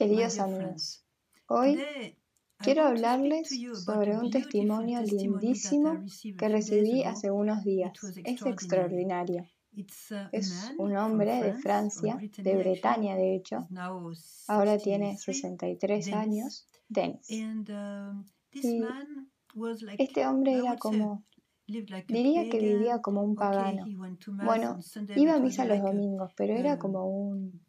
Queridos amigos, hoy quiero hablarles sobre un testimonio lindísimo que recibí hace unos días. Es extraordinario. Es un hombre de Francia, de Bretaña de hecho. Ahora tiene 63 años, Denis. Y este hombre era como, diría que vivía como un pagano. Bueno, iba a misa los domingos, pero era como un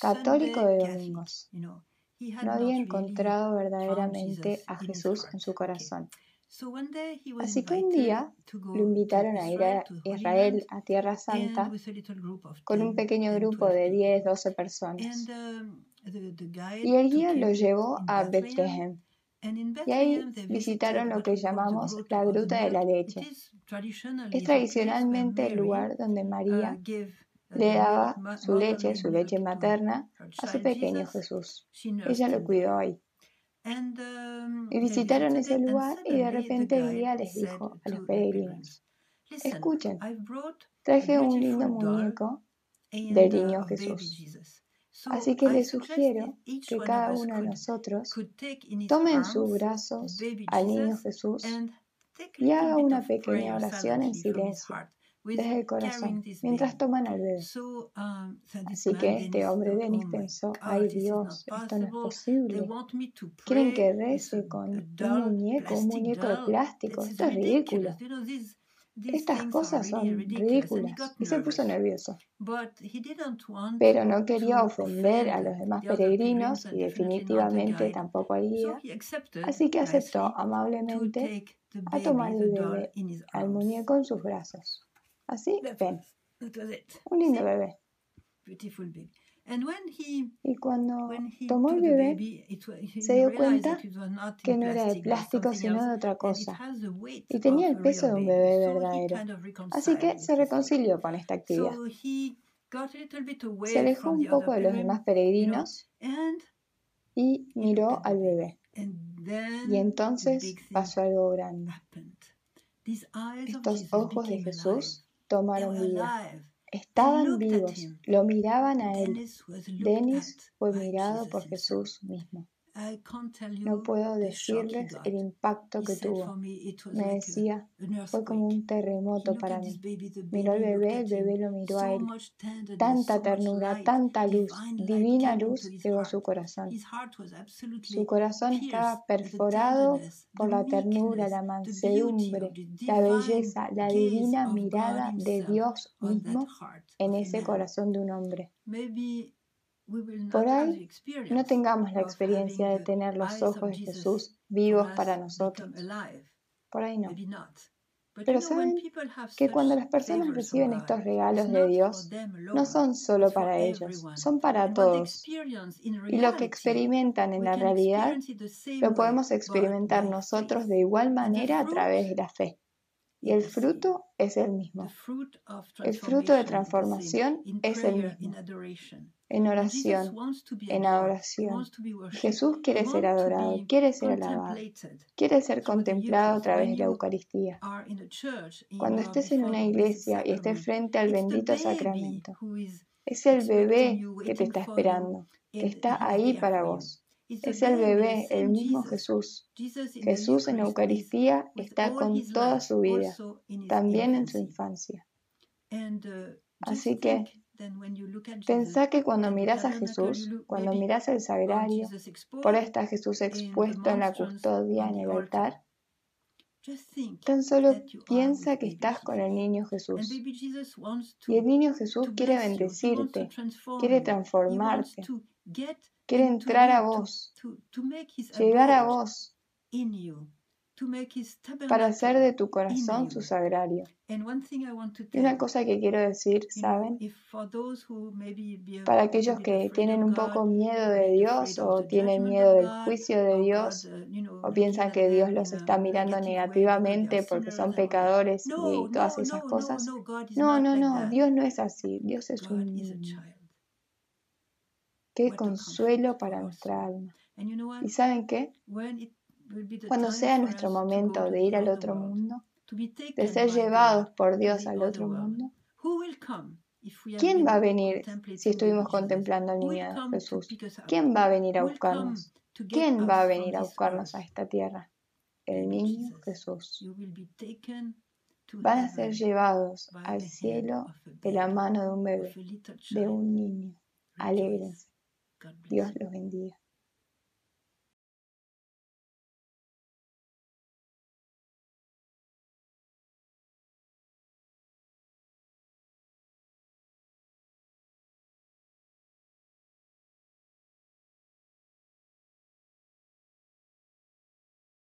católico de domingos. No había encontrado verdaderamente a Jesús en su corazón. Así que un día lo invitaron a ir a Israel, a Tierra Santa, con un pequeño grupo de 10, 12 personas. Y el guía lo llevó a Bethlehem. Y ahí visitaron lo que llamamos la Gruta de la Leche. Es tradicionalmente el lugar donde María le daba su leche, su leche materna, a su pequeño Jesús. Ella lo cuidó ahí. Y visitaron ese lugar y de repente el guía les dijo a los peregrinos, escuchen, traje un lindo muñeco del niño Jesús. Así que les sugiero que cada uno de nosotros tome en sus brazos al niño Jesús y haga una pequeña oración en silencio desde el corazón mientras toman al bebé. Um, Así que este hombre Denis pensó, ay Dios, esto no es posible. Quieren que rece con un muñeco, un muñeco de plástico. Esto es ridículo. Estas cosas son ridículas y se puso nervioso. Pero no quería ofender a los demás peregrinos y definitivamente tampoco al guía, así que aceptó amablemente a tomar el bebé, al muñeco en sus brazos. Así, ven. Un lindo bebé. Y cuando tomó el bebé, se dio cuenta que no era de plástico sino de otra cosa. Y tenía el peso de un bebé verdadero. Así que se reconcilió con esta actividad. Se alejó un poco de los demás peregrinos y miró al bebé. Y entonces pasó algo grande. Estos ojos de Jesús tomaron vida. Estaban vivos, lo miraban a él. Denis fue mirado por Jesús mismo. No puedo decirles el impacto que tuvo. Me decía, fue como un terremoto para mí. Miró al bebé, el bebé lo miró a él. Tanta ternura, tanta luz, divina luz llegó su corazón. Su corazón estaba perforado por la ternura, la mansedumbre, la belleza, la divina mirada de Dios mismo en ese corazón de un hombre. Por ahí no tengamos la experiencia de tener los ojos de Jesús vivos para nosotros. Por ahí no. Pero saben que cuando las personas reciben estos regalos de Dios, no son solo para ellos, son para todos. Y lo que experimentan en la realidad, lo podemos experimentar nosotros de igual manera a través de la fe. Y el fruto es el mismo. El fruto de transformación es el mismo en oración, en adoración. Jesús quiere ser adorado, quiere ser alabado, quiere ser contemplado a través de la Eucaristía. Cuando estés en una iglesia y estés frente al bendito sacramento, es el bebé que te está esperando, que está ahí para vos. Es el bebé, el mismo Jesús. Jesús en la Eucaristía está con toda su vida, también en su infancia. Uh, Así que Pensá que cuando miras a Jesús, cuando miras el sagrario, por está Jesús expuesto en la custodia en el altar, tan solo piensa que estás con el niño Jesús. Y el niño Jesús quiere bendecirte, quiere transformarte, quiere entrar a vos, llegar a vos para hacer de tu corazón su sagrario. Y una cosa que quiero decir, ¿saben? Para aquellos que tienen un poco miedo de Dios o tienen miedo del juicio de Dios uh, o piensan que Dios los está mirando negativamente porque son pecadores y todas esas cosas. No, no, no, Dios no es así. Dios es un Qué consuelo para nuestra alma. ¿Y saben qué? cuando sea nuestro momento de ir al otro mundo, de ser llevados por Dios al otro mundo, ¿Quién va a venir si estuvimos contemplando al niño Jesús? ¿Quién va a venir a buscarnos? ¿Quién va a venir a buscarnos a esta tierra? El niño Jesús. Van a ser llevados al cielo de la mano de un bebé, de un niño. Alégrense. Dios los bendiga.